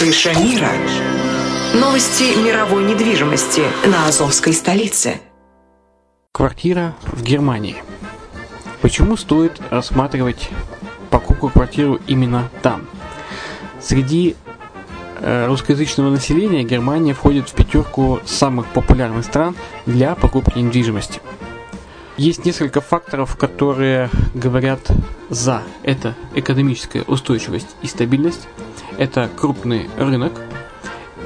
Крыша мира. Новости мировой недвижимости на Азовской столице. Квартира в Германии. Почему стоит рассматривать покупку квартиру именно там? Среди э, русскоязычного населения Германия входит в пятерку самых популярных стран для покупки недвижимости. Есть несколько факторов, которые говорят за. Это экономическая устойчивость и стабильность, это крупный рынок,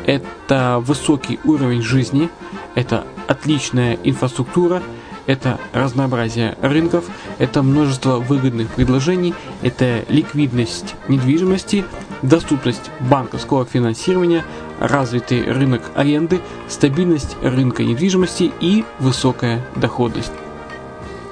это высокий уровень жизни, это отличная инфраструктура – это разнообразие рынков, это множество выгодных предложений, это ликвидность недвижимости, доступность банковского финансирования, развитый рынок аренды, стабильность рынка недвижимости и высокая доходность.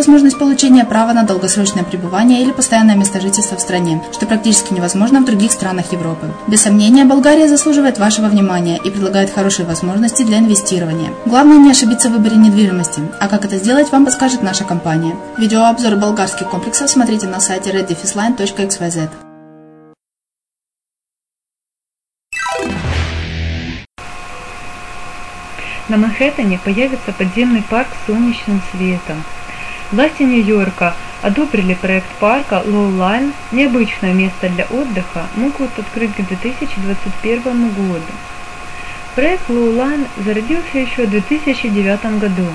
возможность получения права на долгосрочное пребывание или постоянное место жительства в стране, что практически невозможно в других странах Европы. Без сомнения, Болгария заслуживает вашего внимания и предлагает хорошие возможности для инвестирования. Главное не ошибиться в выборе недвижимости, а как это сделать, вам подскажет наша компания. Видеообзор болгарских комплексов смотрите на сайте reddefisline.xyz. На Манхэттене появится подземный парк с солнечным светом. Власти Нью-Йорка одобрили проект парка Lowline, необычное место для отдыха, могут открыть к 2021 году. Проект Lowline зародился еще в 2009 году,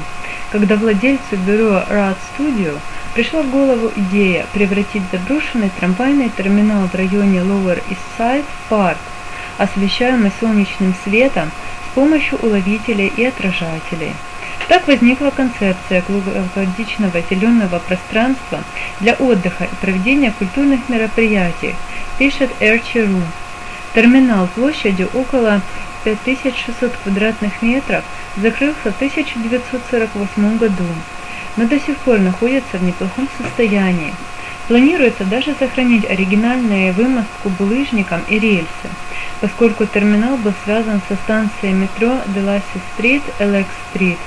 когда владельцу бюро Rad Studio пришла в голову идея превратить заброшенный трамвайный терминал в районе Lower East Side в парк, освещаемый солнечным светом с помощью уловителей и отражателей. Так возникла концепция круглогодичного зеленого пространства для отдыха и проведения культурных мероприятий, пишет Эрчи.ру. Терминал площадью около 5600 квадратных метров закрылся в 1948 году, но до сих пор находится в неплохом состоянии. Планируется даже сохранить оригинальную вымостку булыжником и рельсы, поскольку терминал был связан со станцией метро Деласи-стрит, Элекс-стрит.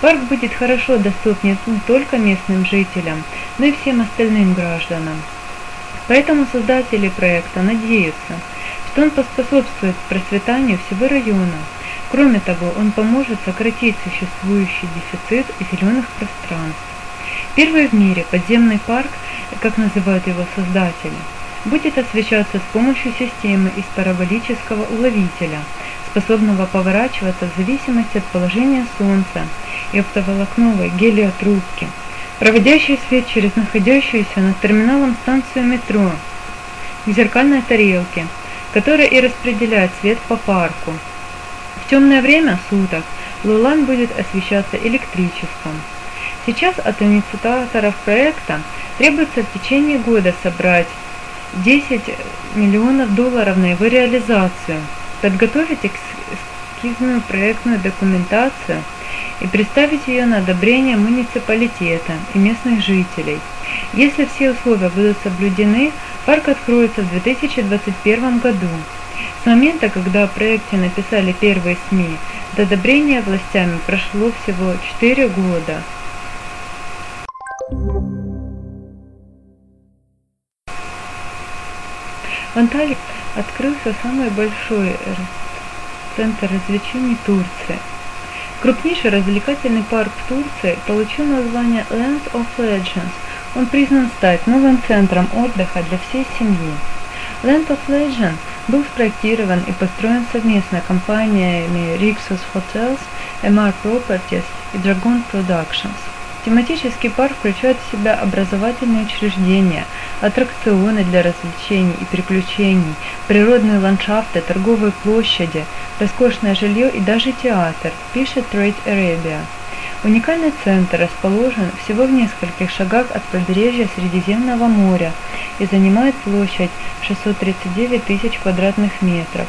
Парк будет хорошо доступен не только местным жителям, но и всем остальным гражданам. Поэтому создатели проекта надеются – что он поспособствует процветанию всего района. Кроме того, он поможет сократить существующий дефицит зеленых пространств. Первый в мире подземный парк, как называют его создатели, будет освещаться с помощью системы из параболического уловителя, способного поворачиваться в зависимости от положения Солнца и оптоволокновой гелиотрубки, проводящей свет через находящуюся над терминалом станцию метро, к зеркальной тарелке, которая и распределяет свет по парку. В темное время суток Лулан будет освещаться электричеством. Сейчас от инициаторов проекта требуется в течение года собрать 10 миллионов долларов на его реализацию, подготовить эскизную проектную документацию и представить ее на одобрение муниципалитета и местных жителей. Если все условия будут соблюдены, Парк откроется в 2021 году. С момента, когда о проекте написали первые СМИ, до одобрения властями прошло всего 4 года. В Анталии открылся самый большой центр развлечений Турции. Крупнейший развлекательный парк в Турции получил название Lands of Legends – он признан стать новым центром отдыха для всей семьи. Land of Legend был спроектирован и построен совместно компаниями Rixos Hotels, MR Properties и Dragon Productions. Тематический парк включает в себя образовательные учреждения, аттракционы для развлечений и приключений, природные ландшафты, торговые площади, роскошное жилье и даже театр, пишет Trade Arabia. Уникальный центр расположен всего в нескольких шагах от побережья Средиземного моря и занимает площадь 639 тысяч квадратных метров.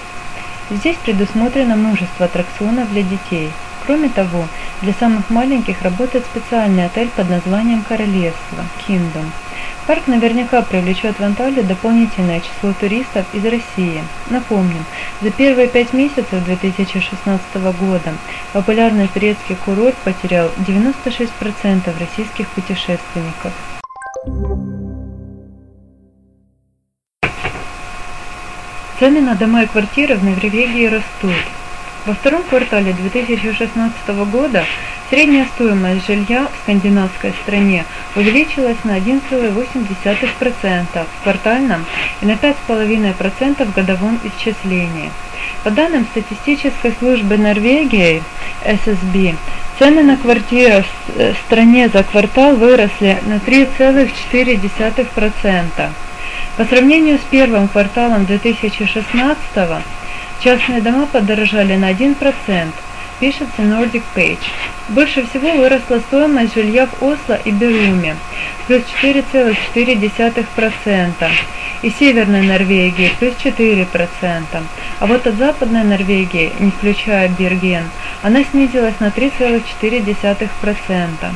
Здесь предусмотрено множество аттракционов для детей. Кроме того, для самых маленьких работает специальный отель под названием «Королевство» – Kingdom. Парк наверняка привлечет в Анталию дополнительное число туристов из России. Напомним, за первые пять месяцев 2016 года популярный турецкий курорт потерял 96% российских путешественников. Цены на дома и квартиры в Норвегии растут. Во втором квартале 2016 года средняя стоимость жилья в скандинавской стране увеличилась на 1,8% в квартальном и на 5,5% в годовом исчислении. По данным статистической службы Норвегии ССБ, цены на квартиры в э, стране за квартал выросли на 3,4%. По сравнению с первым кварталом 2016 года, Частные дома подорожали на 1%, пишет The Nordic Page. Больше всего выросла стоимость жилья в Осло и Беруме, плюс 4,4%, и Северной Норвегии, плюс 4%. А вот от Западной Норвегии, не включая Берген, она снизилась на 3,4%.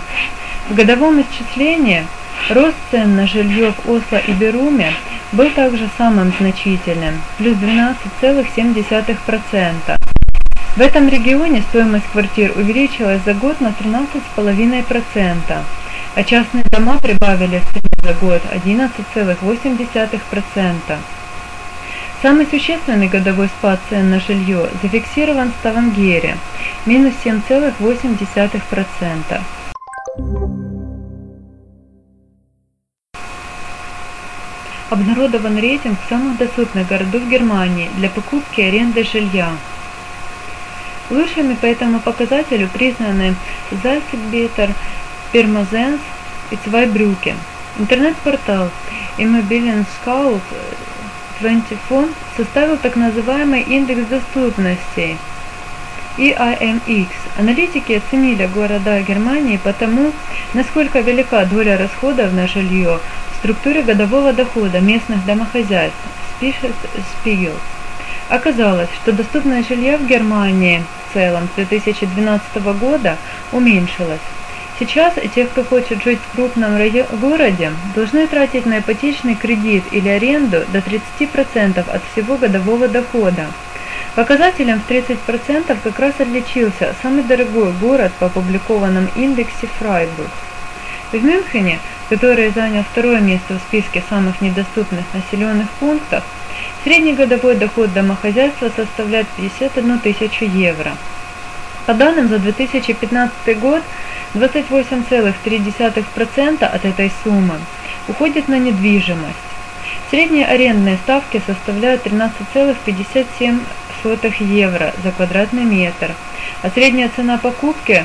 В годовом исчислении рост цен на жилье в Осло и Беруме – был также самым значительным, плюс 12,7%. В этом регионе стоимость квартир увеличилась за год на 13,5%, а частные дома прибавили в цене за год 11,8%. Самый существенный годовой спад цен на жилье зафиксирован в Ставангере – минус 7,8%. Обнародован рейтинг самых доступных городов Германии для покупки и аренды жилья. Лучшими по этому показателю признаны Зальцбетер, Пермазенс и Цвайбрюке. Интернет-портал Immobilien Scout 24 составил так называемый индекс доступности EIMX. Аналитики оценили города Германии по тому, насколько велика доля расходов на жилье структуре годового дохода местных домохозяйств, пишет Spiegel. Оказалось, что доступность жилья в Германии в целом с 2012 года уменьшилась. Сейчас те, кто хочет жить в крупном городе, должны тратить на ипотечный кредит или аренду до 30% от всего годового дохода. Показателем в 30% как раз отличился самый дорогой город по опубликованном индексе Фрайбург. В Мюнхене, который занял второе место в списке самых недоступных населенных пунктов, средний годовой доход домохозяйства составляет 51 тысячу евро. По данным за 2015 год, 28,3% от этой суммы уходит на недвижимость. Средние арендные ставки составляют 13,57 евро за квадратный метр, а средняя цена покупки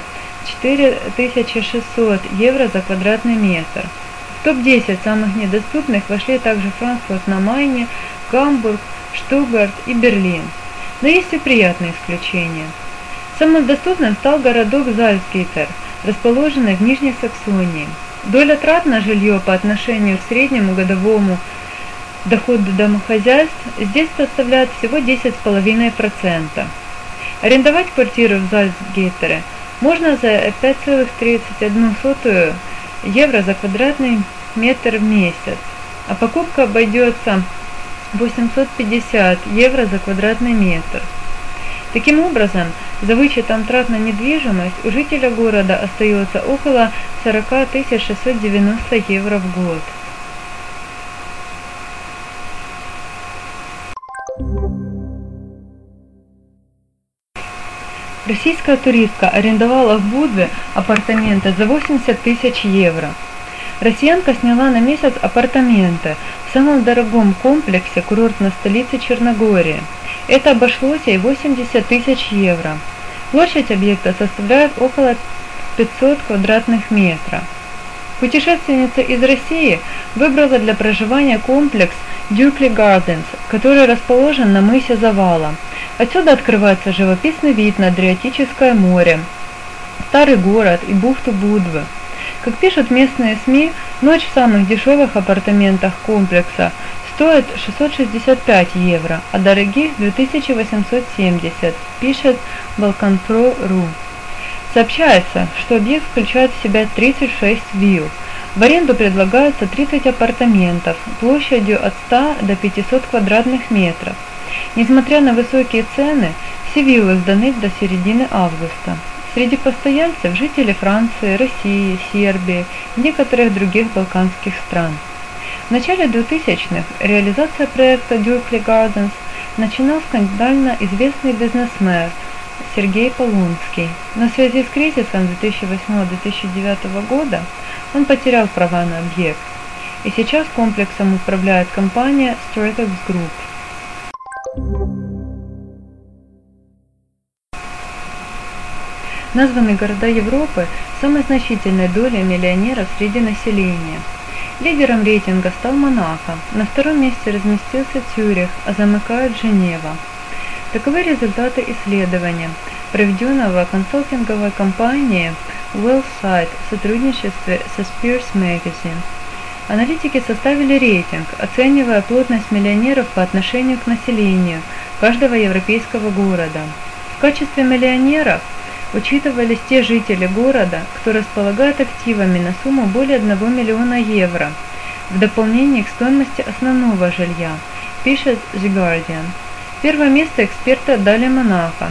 4600 евро за квадратный метр. В топ-10 самых недоступных вошли также Франкфурт на Майне, Гамбург, Штутгарт и Берлин. Но есть и приятные исключения. Самым доступным стал городок Зальцгейтер, расположенный в Нижней Саксонии. Доля трат на жилье по отношению к среднему годовому доходу домохозяйств здесь составляет всего 10,5%. Арендовать квартиру в Зальцгейтере можно за 5,31 евро за квадратный метр в месяц, а покупка обойдется 850 евро за квадратный метр. Таким образом, за вычетом трат на недвижимость у жителя города остается около 40 690 евро в год. Российская туристка арендовала в Будве апартаменты за 80 тысяч евро. Россиянка сняла на месяц апартаменты в самом дорогом комплексе курортной столицы Черногории. Это обошлось ей 80 тысяч евро. Площадь объекта составляет около 500 квадратных метров. Путешественница из России выбрала для проживания комплекс Дюкли Gardens, который расположен на мысе Завала. Отсюда открывается живописный вид на Адриатическое море, старый город и бухту Будвы. Как пишут местные СМИ, ночь в самых дешевых апартаментах комплекса стоит 665 евро, а дорогих 2870, пишет Balkanpro.ru. Сообщается, что объект включает в себя 36 вилл. В аренду предлагаются 30 апартаментов площадью от 100 до 500 квадратных метров. Несмотря на высокие цены, все виллы сданы до середины августа. Среди постояльцев жители Франции, России, Сербии и некоторых других балканских стран. В начале 2000-х реализация проекта Durpley Gardens начинал скандально известный бизнесмен Сергей Полунский, в связи с кризисом 2008-2009 года он потерял права на объект, и сейчас комплексом управляет компания Stratex Group. Названы города Европы самой значительной долей миллионеров среди населения. Лидером рейтинга стал Монако, на втором месте разместился Цюрих, а замыкает Женева. Таковы результаты исследования, проведенного консалтинговой компанией Wellsite в сотрудничестве со Spears Magazine. Аналитики составили рейтинг, оценивая плотность миллионеров по отношению к населению каждого европейского города. В качестве миллионеров учитывались те жители города, кто располагает активами на сумму более 1 миллиона евро, в дополнение к стоимости основного жилья, пишет The Guardian. Первое место эксперты дали Монако.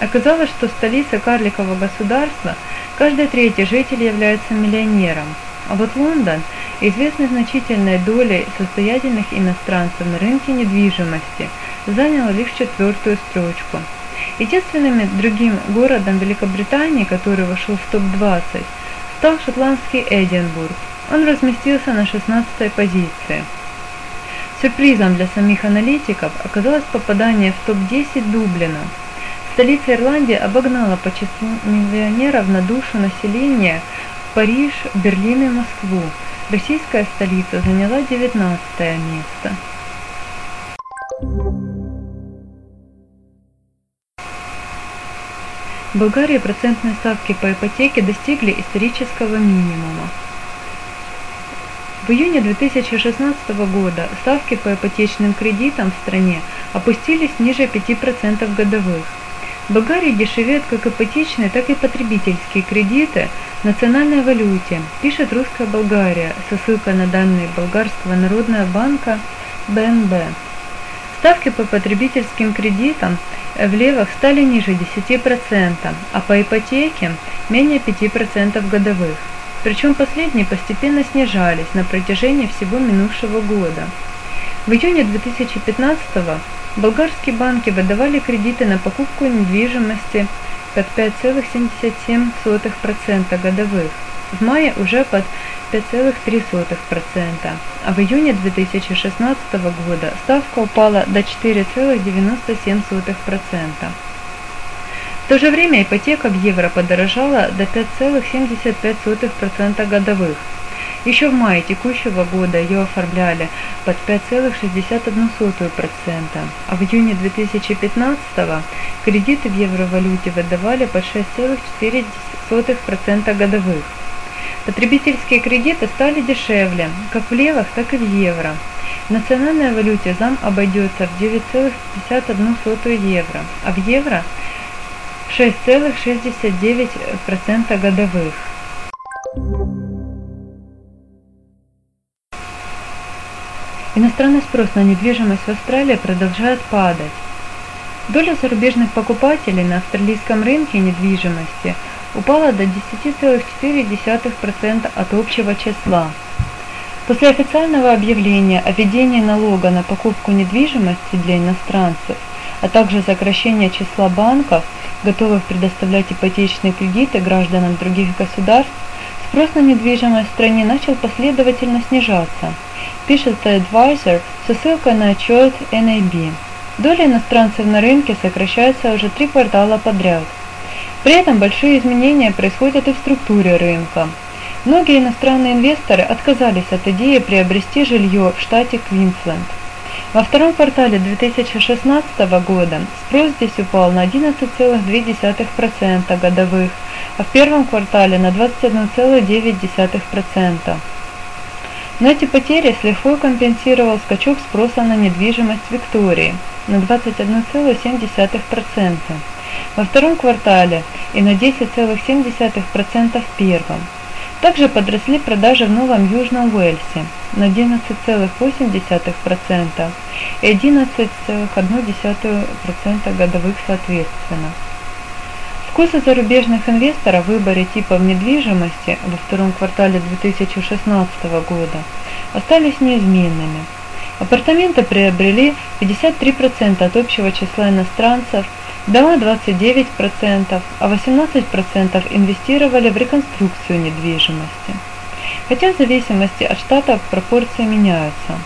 Оказалось, что столица карликового государства каждый третий житель является миллионером, а вот Лондон, известный значительной долей состоятельных иностранцев на рынке недвижимости, занял лишь четвертую строчку. Единственным другим городом Великобритании, который вошел в топ-20, стал шотландский Эдинбург. Он разместился на 16 позиции. Сюрпризом для самих аналитиков оказалось попадание в топ-10 Дублина. Столица Ирландии обогнала по числу миллионеров на душу населения Париж, Берлин и Москву. Российская столица заняла 19 место. В Болгарии процентные ставки по ипотеке достигли исторического минимума. В июне 2016 года ставки по ипотечным кредитам в стране опустились ниже 5% годовых. В Болгарии дешевеют как ипотечные, так и потребительские кредиты в национальной валюте, пишет «Русская Болгария» со ссылкой на данные Болгарского народного банка БНБ. Ставки по потребительским кредитам в левах стали ниже 10%, а по ипотеке менее 5% годовых причем последние постепенно снижались на протяжении всего минувшего года. В июне 2015 болгарские банки выдавали кредиты на покупку недвижимости под 5,77% годовых, в мае уже под 5,3%, а в июне 2016 года ставка упала до 4,97%. В то же время ипотека в евро подорожала до 5,75% годовых. Еще в мае текущего года ее оформляли под 5,61%, а в июне 2015 кредиты в евровалюте выдавали под 6,4% годовых. Потребительские кредиты стали дешевле, как в левах, так и в евро. В национальной валюте зам обойдется в 9,51 евро, а в евро – 6,69% годовых. Иностранный спрос на недвижимость в Австралии продолжает падать. Доля зарубежных покупателей на австралийском рынке недвижимости упала до 10,4% от общего числа. После официального объявления о введении налога на покупку недвижимости для иностранцев, а также сокращения числа банков – готовых предоставлять ипотечные кредиты гражданам других государств, спрос на недвижимость в стране начал последовательно снижаться, пишет The Advisor со ссылкой на отчет NAB. Доля иностранцев на рынке сокращается уже три квартала подряд. При этом большие изменения происходят и в структуре рынка. Многие иностранные инвесторы отказались от идеи приобрести жилье в штате Квинсленд. Во втором квартале 2016 года спрос здесь упал на 11,2% годовых, а в первом квартале на 21,9%. Но эти потери с лихвой компенсировал скачок спроса на недвижимость Виктории на 21,7% во втором квартале и на 10,7% в первом. Также подросли продажи в Новом Южном Уэльсе на 11,8% и 11,1% годовых соответственно. Вкусы зарубежных инвесторов в выборе типов недвижимости во втором квартале 2016 года остались неизменными. Апартаменты приобрели 53% от общего числа иностранцев – Дома 29%, а 18% инвестировали в реконструкцию недвижимости. Хотя в зависимости от штата пропорции меняются.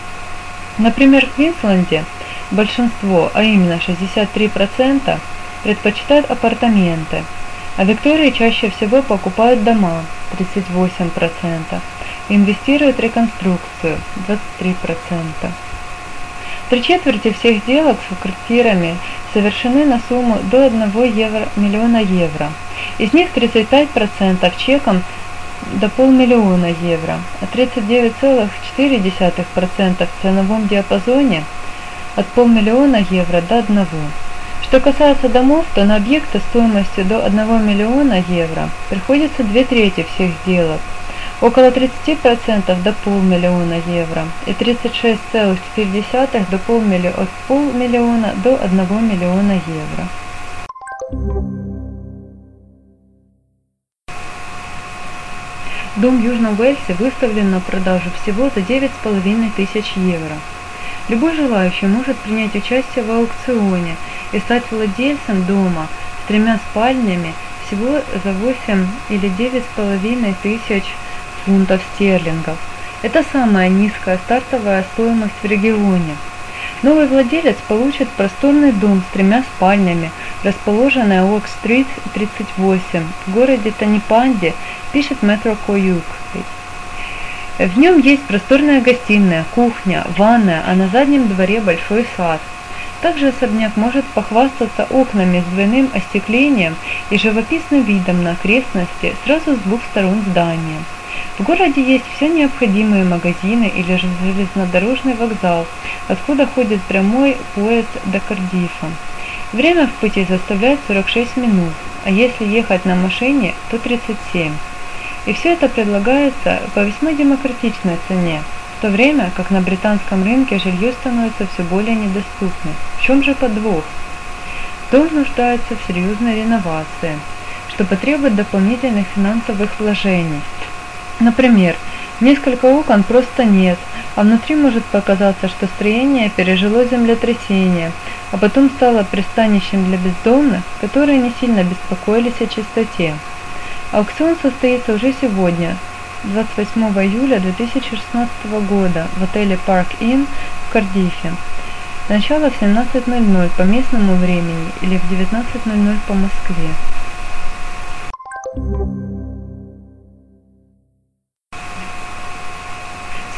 Например, в Квинсленде большинство, а именно 63%, предпочитают апартаменты, а Виктории чаще всего покупают дома 38%, инвестируют в реконструкцию 23%. Три четверти всех сделок с квартирами совершены на сумму до 1 евро, миллиона евро. Из них 35% чеком до полмиллиона евро, а 39,4% в ценовом диапазоне от полмиллиона евро до 1. Что касается домов, то на объекты стоимостью до 1 миллиона евро приходится две трети всех сделок – около 30% до полмиллиона евро и 36,4% до полмиллиона, от полмиллиона до 1 миллиона евро. Дом в Южном Уэльсе выставлен на продажу всего за 9,5 тысяч евро. Любой желающий может принять участие в аукционе и стать владельцем дома с тремя спальнями всего за 8 или 9,5 тысяч евро фунтов стерлингов Это самая низкая стартовая стоимость в регионе. Новый владелец получит просторный дом с тремя спальнями, расположенный Уок-стрит 38 в городе Танипанде, пишет Метро Коюк. В нем есть просторная гостиная, кухня, ванная, а на заднем дворе большой сад. Также особняк может похвастаться окнами с двойным остеклением и живописным видом на окрестности сразу с двух сторон здания. В городе есть все необходимые магазины или же железнодорожный вокзал, откуда ходит прямой поезд до Кардифа. Время в пути составляет 46 минут, а если ехать на машине, то 37. И все это предлагается по весьма демократичной цене, в то время как на британском рынке жилье становится все более недоступным. В чем же подвох? Дом нуждается в серьезной реновации, что потребует дополнительных финансовых вложений. Например, несколько окон просто нет, а внутри может показаться, что строение пережило землетрясение, а потом стало пристанищем для бездомных, которые не сильно беспокоились о чистоте. Аукцион состоится уже сегодня, 28 июля 2016 года в отеле Park Inn в Кардифе. Начало в 17.00 по местному времени или в 19.00 по Москве.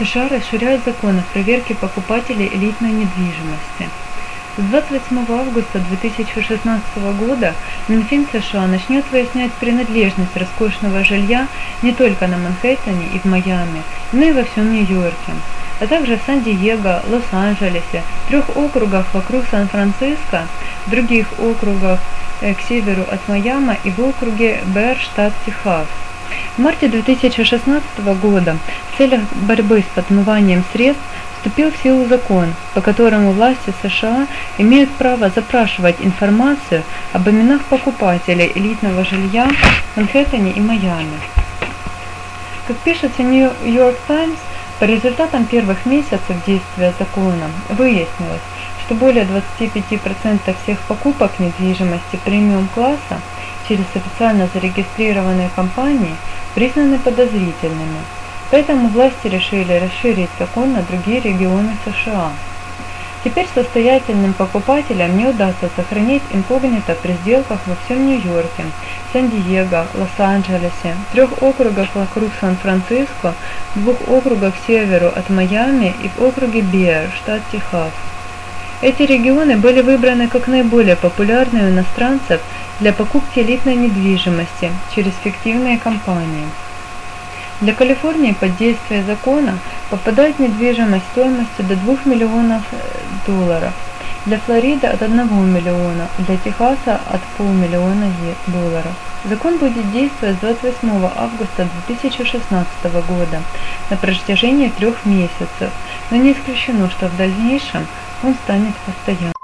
США расширяют закон о проверке покупателей элитной недвижимости. С 28 августа 2016 года Минфин США начнет выяснять принадлежность роскошного жилья не только на Манхэттене и в Майами, но и во всем Нью-Йорке, а также в Сан-Диего, Лос-Анджелесе, трех округах вокруг Сан-Франциско, других округах э, к северу от Майами и в округе Бэр, штат Техас. В марте 2016 года в целях борьбы с подмыванием средств вступил в силу закон, по которому власти США имеют право запрашивать информацию об именах покупателей элитного жилья в Манхэттене и Майами. Как пишется New York Times, по результатам первых месяцев действия закона выяснилось, что более 25% всех покупок недвижимости премиум-класса через официально зарегистрированные компании признаны подозрительными. Поэтому власти решили расширить закон на другие регионы США. Теперь состоятельным покупателям не удастся сохранить инкогнито при сделках во всем Нью-Йорке, Сан-Диего, Лос-Анджелесе, трех округах вокруг Сан-Франциско, двух округах к северу от Майами и в округе Биар, штат Техас. Эти регионы были выбраны как наиболее популярные у иностранцев для покупки элитной недвижимости через фиктивные компании. Для Калифорнии под действие закона попадает недвижимость стоимостью до 2 миллионов э, долларов, для Флориды от 1 миллиона, для Техаса от полмиллиона долларов. Закон будет действовать с 28 августа 2016 года на протяжении трех месяцев, но не исключено, что в дальнейшем он станет постоянным.